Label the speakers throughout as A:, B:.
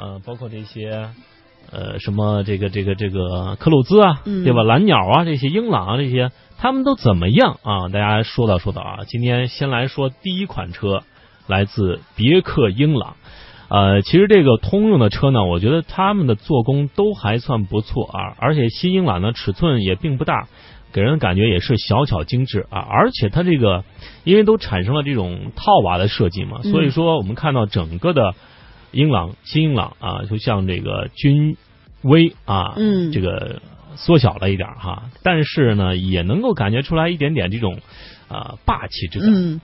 A: 呃，包括这些呃什么这个这个这个克鲁兹啊，
B: 嗯
A: 对吧？蓝鸟啊，这些英朗啊，这些他们都怎么样啊？大家说道说道啊。今天先来说第一款车，来自别克英朗。呃，其实这个通用的车呢，我觉得他们的做工都还算不错啊，而且新英朗呢尺寸也并不大，给人感觉也是小巧精致啊，而且它这个因为都产生了这种套娃的设计嘛，
B: 嗯
A: 所以说我们看到整个的英朗新英朗啊，就像这个君威啊，
B: 嗯
A: 这个缩小了一点儿哈，但是呢也能够感觉出来一点点这种啊、霸气之感。
B: 嗯，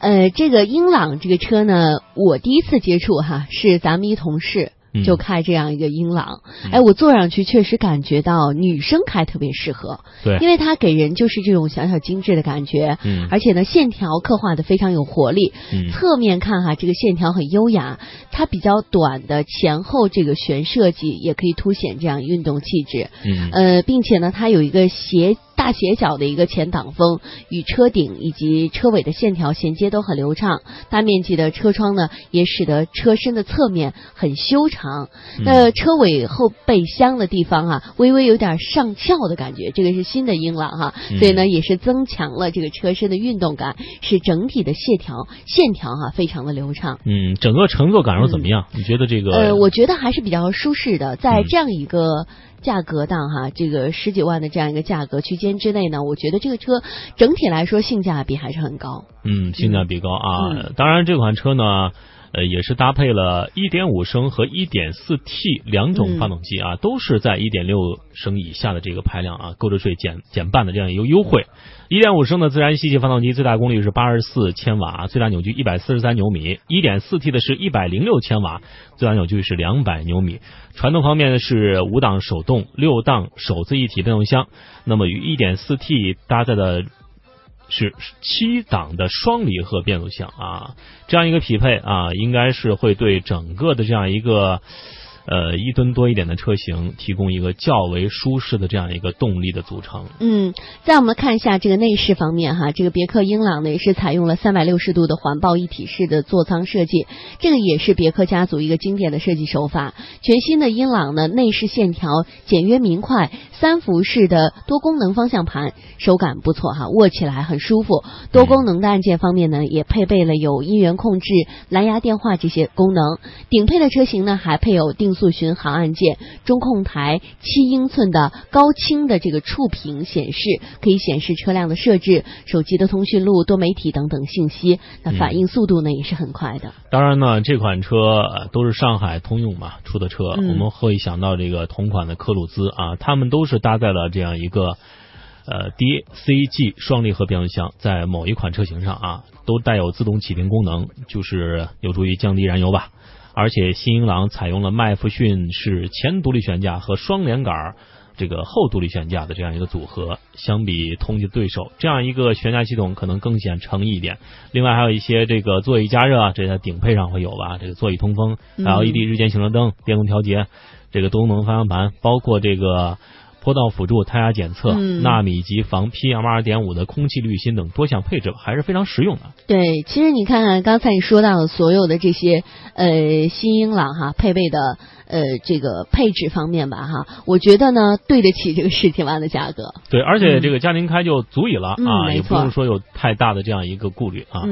B: 呃，这个英朗这个车呢，我第一次接触哈，是咱们一同事。
A: 嗯
B: 就开这样一个英朗，
A: 嗯
B: 哎，我坐上去确实感觉到女生开特别适合，
A: 对，
B: 因为它给人就是这种小小精致的感觉，
A: 嗯
B: 而且呢线条刻画的非常有活力，
A: 嗯
B: 侧面看哈，这个线条很优雅，它比较短的前后这个悬设计也可以凸显这样运动气质。
A: 嗯
B: 呃，并且呢，它有一个斜大斜角的一个前挡风，与车顶以及车尾的线条衔接都很流畅。大面积的车窗呢，也使得车身的侧面很修长。
A: 嗯
B: 那车尾后备箱的地方啊，微微有点上翘的感觉，这个是新的英朗哈，
A: 嗯
B: 所以呢，也是增强了这个车身的运动感，使整体的线条线条哈、非常的流畅。
A: 嗯，整个乘坐感受怎么样？你觉得这个？
B: 呃，我觉得还是比较舒适的，在
A: 嗯
B: 这样一个价格档哈，这个十几万的这样一个价格区间之内呢，我觉得这个车整体来说性价比还是很高。
A: 嗯，性价比高啊。
B: 嗯
A: 当然，这款车呢，呃，也是搭配了1.5升和 1.4T 两种发动机啊，都是在1.6升以下的这个排量啊，购置税减减半的这样一个优惠。1.5升的自然吸气发动机最大功率是84千瓦，最大扭矩143牛米；1.4T 的是一百零六千瓦，最大扭矩是两百牛米。传动方面呢是五档手动、六档手自一体变速箱，那么与 1.4T 搭载的是七档的双离合变速箱啊，这样一个匹配啊，应该是会对整个的这样一个呃一吨多一点的车型提供一个较为舒适的这样一个动力的组成。
B: 嗯，再我们看一下这个内饰方面哈，这个别克英朗呢也是采用了三百六十度的环抱一体式的座舱设计，这个也是别克家族一个经典的设计手法。全新的英朗呢，内饰线条简约明快，三辐式的多功能方向盘，手感不错哈，握起来很舒服。多功能的按键方面呢，也配备了有音源控制、蓝牙电话这些功能。顶配的车型呢，还配有定速巡航按键、中控台、七英寸的高清的这个触屏显示，可以显示车辆的设置、手机的通讯录、多媒体等等信息。那反应速度呢，也是很快的。
A: 当然呢，这款车呃都是上海通用嘛出的车，
B: 嗯
A: 我们会想到这个同款的科鲁兹啊，他们都是搭载了这样一个呃 DCG 双离合变速箱，在某一款车型上啊，都带有自动启停功能，就是有助于降低燃油吧。而且新英朗采用了麦弗逊式前独立悬架和双连杆儿这个后独立悬架的这样一个组合，相比同级对手，这样一个悬架系统可能更显诚意一点。另外还有一些这个座椅加热啊，这在顶配上会有吧？这个座椅通风
B: 嗯
A: ，LED 日间行车灯、电动调节，这个多功能方向盘，包括这个坡道辅助、胎压检测、
B: 嗯
A: 纳米级防 PM 二点五的空气滤芯等多项配置，还是非常实用的。
B: 对，其实你看看刚才你说到的所有的这些呃新英朗哈配备的呃这个配置方面吧哈，我觉得呢对得起这个十几万的价格。
A: 对，而且这个家庭开就足以了、
B: 嗯
A: 啊，也不用说有太大的这样一个顾虑啊。
B: 嗯